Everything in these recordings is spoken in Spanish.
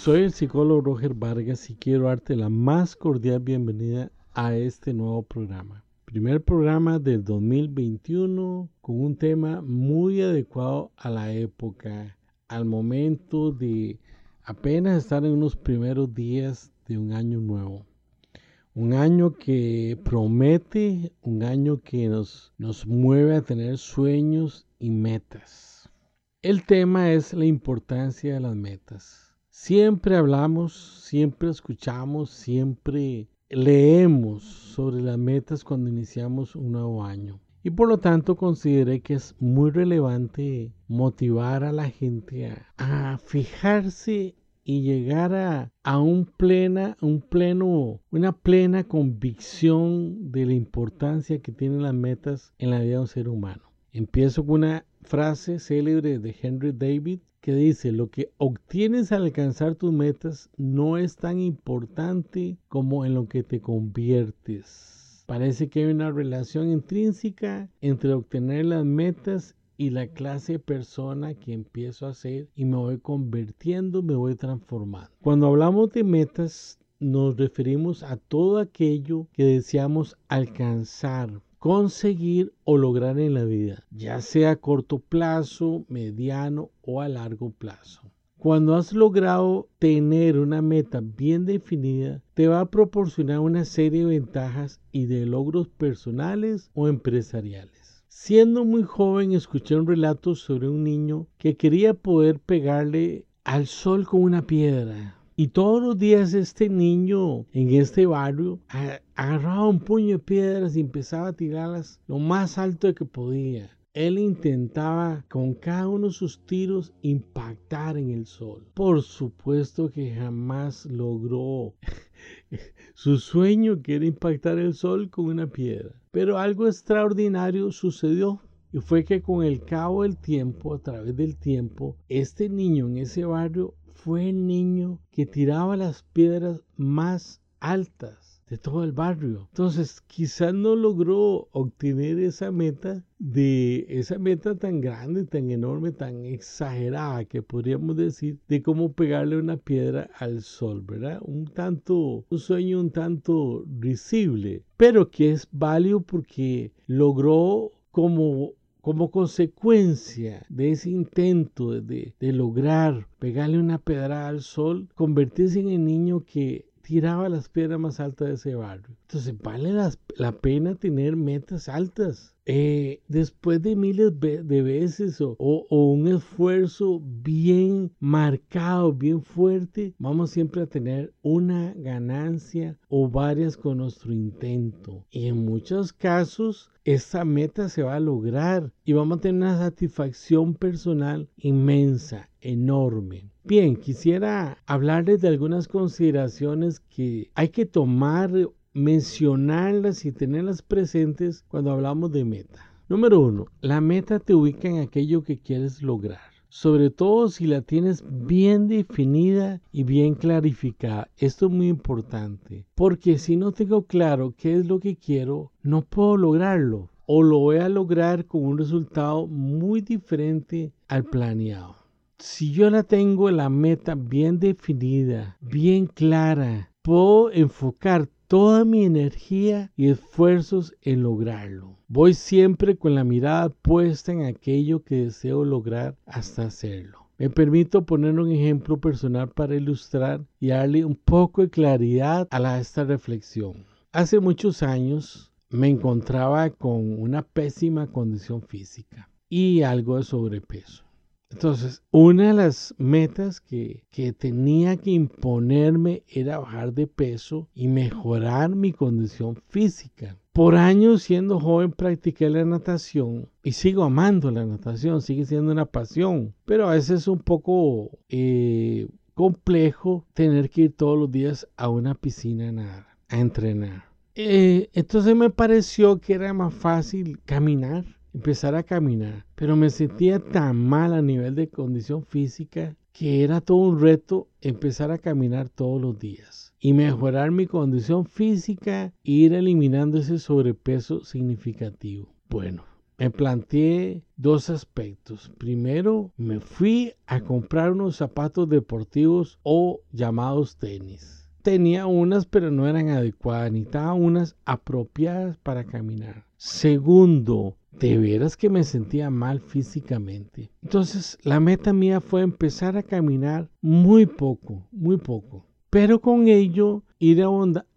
Soy el psicólogo Roger Vargas y quiero darte la más cordial bienvenida a este nuevo programa. Primer programa del 2021 con un tema muy adecuado a la época, al momento de apenas estar en unos primeros días de un año nuevo. Un año que promete, un año que nos, nos mueve a tener sueños y metas. El tema es la importancia de las metas. Siempre hablamos, siempre escuchamos, siempre leemos sobre las metas cuando iniciamos un nuevo año. Y por lo tanto consideré que es muy relevante motivar a la gente a, fijarse y llegar a, un plena, un pleno, una plena convicción de la importancia que tienen las metas en la vida de un ser humano. Empiezo con una frase célebre de Henry David que dice, lo que obtienes al alcanzar tus metas no es tan importante como en lo que te conviertes. Parece que hay una relación intrínseca entre obtener las metas y la clase persona que empiezo a ser y me voy convirtiendo, me voy transformando. Cuando hablamos de metas, nos referimos a todo aquello que deseamos alcanzar, conseguir o lograr en la vida, ya sea a corto plazo, mediano o a largo plazo. Cuando has logrado tener una meta bien definida, te va a proporcionar una serie de ventajas y de logros personales o empresariales. Siendo muy joven escuché un relato sobre un niño que quería poder pegarle al sol con una piedra. Y todos los días este niño en este barrio agarraba un puño de piedras y empezaba a tirarlas lo más alto que podía. Él intentaba con cada uno de sus tiros impactar en el sol. Por supuesto que jamás logró su sueño que era impactar el sol con una piedra. Pero algo extraordinario sucedió. Y fue que con el cabo del tiempo, a través del tiempo, este niño en ese barrio fue el niño que tiraba las piedras más altas de todo el barrio. Entonces, quizás no logró obtener esa meta de esa meta tan grande, tan enorme, tan exagerada que podríamos decir de cómo pegarle una piedra al sol, ¿verdad? Un tanto, un sueño un tanto risible, pero que es válido porque logró como como consecuencia de ese intento de, de, lograr pegarle una piedra al sol, convertirse en el niño que tiraba las piedras más altas de ese barrio. Entonces vale la, pena tener metas altas. Eh, después de miles de veces o, un esfuerzo bien marcado, bien fuerte, vamos siempre a tener una ganancia o varias con nuestro intento. Y en muchos casos esa meta se va a lograr y vamos a tener una satisfacción personal inmensa, enorme. Bien, quisiera hablarles de algunas consideraciones que hay que tomar mencionarlas y tenerlas presentes cuando hablamos de meta. Número uno, la meta te ubica en aquello que quieres lograr. Sobre todo si la tienes bien definida y bien clarificada. Esto es muy importante. Porque si no tengo claro qué es lo que quiero, no puedo lograrlo. O lo voy a lograr con un resultado muy diferente al planeado. Si yo la tengo la meta bien definida, bien clara, puedo enfocar toda mi energía y esfuerzos en lograrlo. Voy siempre con la mirada puesta en aquello que deseo lograr hasta hacerlo. Me permito poner un ejemplo personal para ilustrar y darle un poco de claridad a esta reflexión. Hace muchos años me encontraba con una pésima condición física y algo de sobrepeso. Entonces, una de las metas que, tenía que imponerme era bajar de peso y mejorar mi condición física. Por años siendo joven practiqué la natación y sigo amando la natación, sigue siendo una pasión, pero a veces es un poco eh, complejo tener que ir todos los días a una piscina a nadar, a entrenar. Eh, entonces me pareció que era más fácil caminar empezar a caminar, pero me sentía tan mal a nivel de condición física que era todo un reto empezar a caminar todos los días y mejorar mi condición física e ir eliminando ese sobrepeso significativo. Bueno, me planteé dos aspectos. Primero, me fui a comprar unos zapatos deportivos o llamados tenis. Tenía unas, pero no eran adecuadas. Necesitaba unas apropiadas para caminar. Segundo, de veras que me sentía mal físicamente. Entonces, la meta mía fue empezar a caminar muy poco, muy poco. Pero con ello ir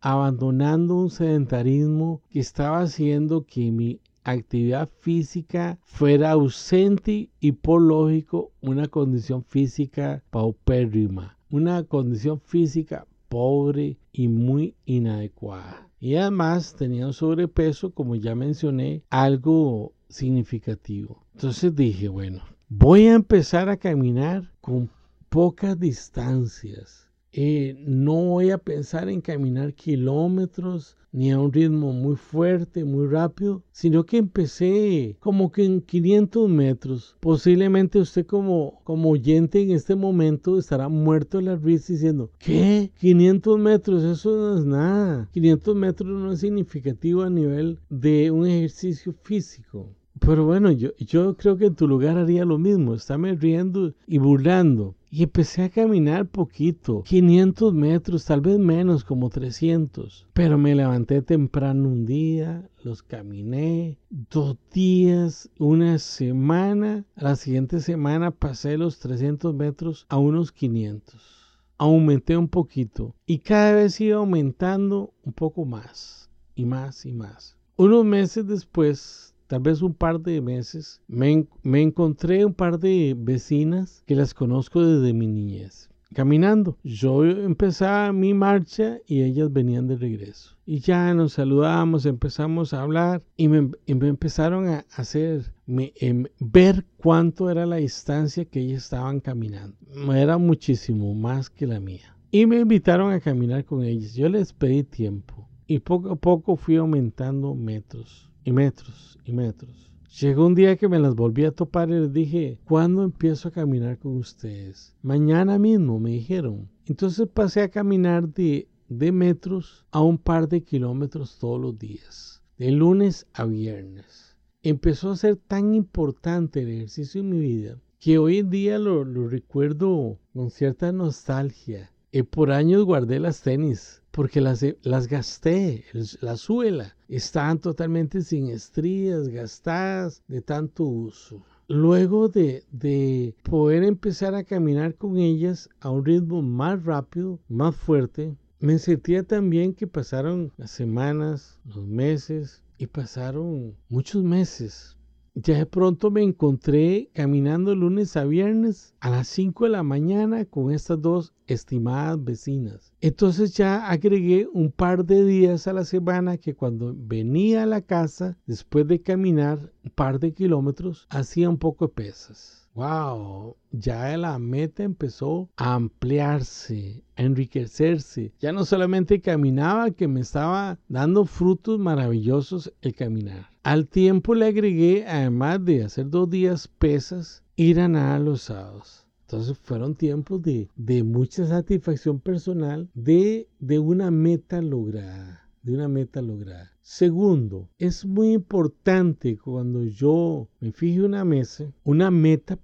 abandonando un sedentarismo que estaba haciendo que mi actividad física fuera ausente y por lógico una condición física paupérrima, una condición física pobre y muy inadecuada. Y además tenía un sobrepeso, como ya mencioné, algo significativo. Entonces dije, bueno, voy a empezar a caminar con pocas distancias eh, no voy a pensar en caminar kilómetros ni a un ritmo muy fuerte, muy rápido, sino que empecé como que en 500 metros. Posiblemente usted como, como oyente en este momento estará muerto de la risa diciendo, ¿qué? 500 metros, eso no es nada. 500 metros no es significativo a nivel de un ejercicio físico. Pero bueno, yo, yo creo que en tu lugar haría lo mismo, estarme riendo y burlando. Y empecé a caminar poquito, 500 metros, tal vez menos, como 300. Pero me levanté temprano un día, los caminé, dos días, una semana. La siguiente semana pasé los 300 metros a unos 500. Aumenté un poquito y cada vez iba aumentando un poco más y más y más. Unos meses después tal vez un par de meses, me, encontré un par de vecinas que las conozco desde mi niñez. Caminando, yo empezaba mi marcha y ellas venían de regreso. Y ya nos saludamos, empezamos a hablar y me, empezaron a hacer em, ver cuánto era la distancia que ellas estaban caminando. Era muchísimo más que la mía. Y me invitaron a caminar con ellas. Yo les pedí tiempo y poco a poco fui aumentando metros y metros y metros. Llegó un día que me las volví a topar y les dije, ¿cuándo empiezo a caminar con ustedes? Mañana mismo, me dijeron. Entonces pasé a caminar de, de metros a un par de kilómetros todos los días, de lunes a viernes. Empezó a ser tan importante el ejercicio en mi vida que hoy en día lo, lo recuerdo con cierta nostalgia. Y por años guardé las tenis porque las, las gasté, la suela, estaban totalmente sin estrías, gastadas de tanto uso. Luego de, de poder empezar a caminar con ellas a un ritmo más rápido, más fuerte, me sentía también que pasaron las semanas, los meses y pasaron muchos meses ya de pronto me encontré caminando lunes a viernes a las 5 de la mañana con estas dos estimadas vecinas. Entonces ya agregué un par de días a la semana que cuando venía a la casa, después de caminar un par de kilómetros, hacía un poco pesas wow, ya la meta empezó a ampliarse, a enriquecerse. Ya no solamente caminaba, que me estaba dando frutos maravillosos el caminar. Al tiempo le agregué, además de hacer dos días pesas, ir a nadar los sábados. Entonces fueron tiempos de, de mucha satisfacción personal, de, de una meta lograda de una meta lograda. Segundo, es muy importante cuando yo me fije una mesa, una meta,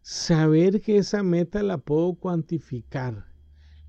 saber que esa meta la puedo cuantificar,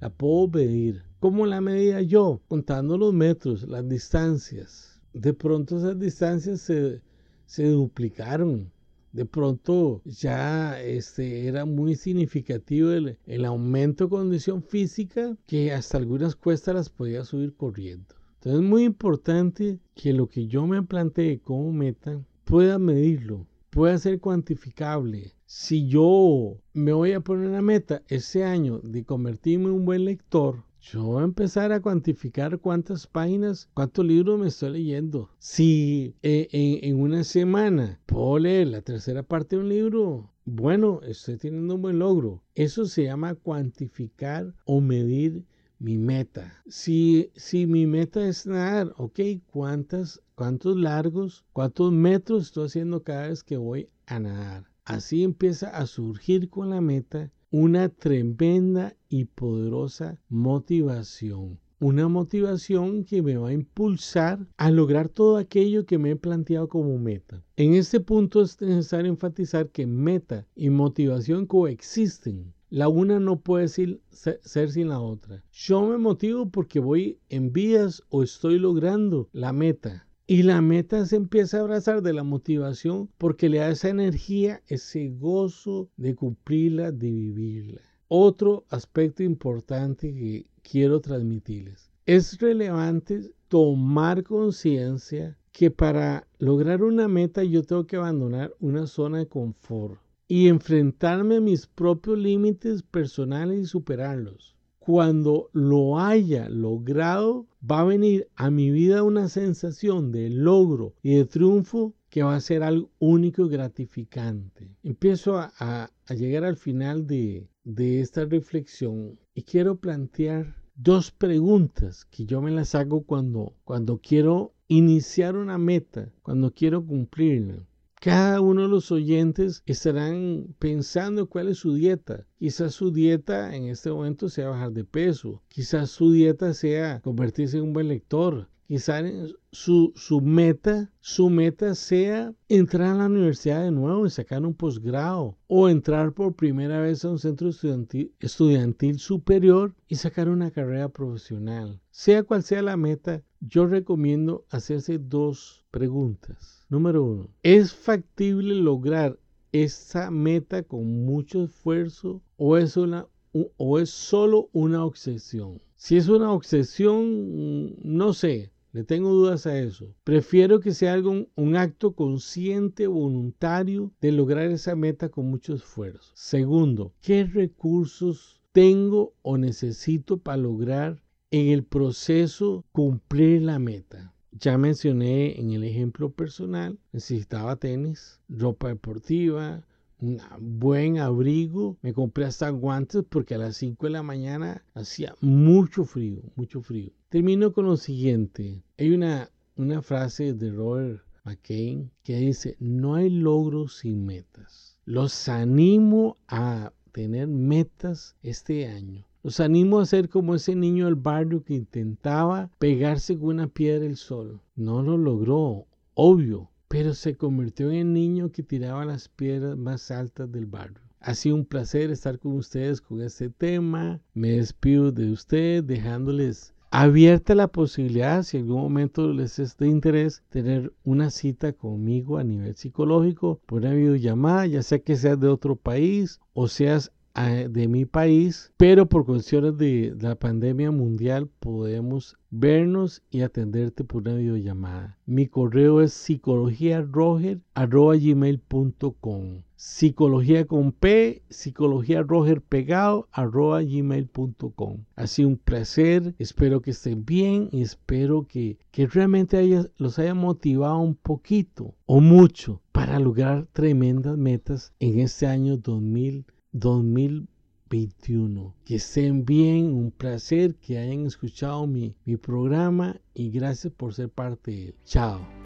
la puedo medir. ¿Cómo la medía yo? Contando los metros, las distancias. De pronto esas distancias se, se duplicaron. De pronto ya este, era muy significativo el, el aumento de condición física que hasta algunas cuestas las podía subir corriendo. Entonces es muy importante que lo que yo me planteé como meta pueda medirlo, pueda ser cuantificable. Si yo me voy a poner una meta ese año de convertirme en un buen lector, yo voy a empezar a cuantificar cuántas páginas, cuántos libros me estoy leyendo. Si eh, en, en, una semana puedo leer la tercera parte de un libro, bueno, estoy teniendo un buen logro. Eso se llama cuantificar o medir mi meta. Si, si mi meta es nadar, ok, ¿cuántas, ¿cuántos largos, cuántos metros estoy haciendo cada vez que voy a nadar? Así empieza a surgir con la meta una tremenda y poderosa motivación. una motivación que me va a impulsar a lograr todo aquello que me he planteado como meta. En este punto es necesario enfatizar que meta y motivación coexisten. La una no puede ser, sin la otra. Yo me motivo porque voy en vías o estoy logrando la meta. Y la meta se empieza a abrazar de la motivación porque le da esa energía, ese gozo de cumplirla, de vivirla. Otro aspecto importante que quiero transmitirles. Es relevante tomar conciencia que para lograr una meta yo tengo que abandonar una zona de confort y enfrentarme a mis propios límites personales y superarlos. Cuando lo haya logrado, va a venir a mi vida una sensación de logro y de triunfo que va a ser algo único y gratificante. Empiezo a, llegar al final de, de esta reflexión y quiero plantear dos preguntas que yo me las hago cuando, cuando quiero iniciar una meta, cuando quiero cumplirla. Cada uno de los oyentes estarán pensando cuál es su dieta. Quizás su dieta en este momento sea bajar de peso. Quizás su dieta sea convertirse en un buen lector. Quizás su, su, meta, su meta sea entrar a la universidad de nuevo y sacar un posgrado o entrar por primera vez a un centro estudiantil, estudiantil superior y sacar una carrera profesional. Sea cual sea la meta, yo recomiendo hacerse dos preguntas. Número uno, ¿es factible lograr esa meta con mucho esfuerzo o es, una, o es solo una obsesión? Si es una obsesión, no sé, le tengo dudas a eso. Prefiero que sea algo, un acto consciente, voluntario de lograr esa meta con mucho esfuerzo. Segundo, ¿qué recursos tengo o necesito para lograr en el proceso cumplir la meta? Ya mencioné en el ejemplo personal, necesitaba tenis, ropa deportiva, un buen abrigo. Me compré hasta guantes porque a las 5 de la mañana hacía mucho frío, mucho frío. Termino con lo siguiente. Hay una, una frase de Robert McCain que dice, no hay logros sin metas. Los animo a tener metas este año. Los animo a ser como ese niño del barrio que intentaba pegarse con una piedra el sol. No lo logró, obvio, pero se convirtió en el niño que tiraba las piedras más altas del barrio. Ha sido un placer estar con ustedes con este tema. Me despido de ustedes dejándoles abierta la posibilidad, si en algún momento les es de interés, tener una cita conmigo a nivel psicológico por una videollamada, ya sea que seas de otro país o seas de mi país, pero por cuestiones de la pandemia mundial podemos vernos y atenderte por una videollamada. Mi correo es psicologiaroger.gmail.com Psicología con P, psicología roger pegado arroba gmail.com. Ha sido un placer, espero que estén bien y espero que, que realmente los haya motivado un poquito o mucho para lograr tremendas metas en este año 2020 2021. Que estén bien, un placer que hayan escuchado mi, mi programa y gracias por ser parte de él. Chao.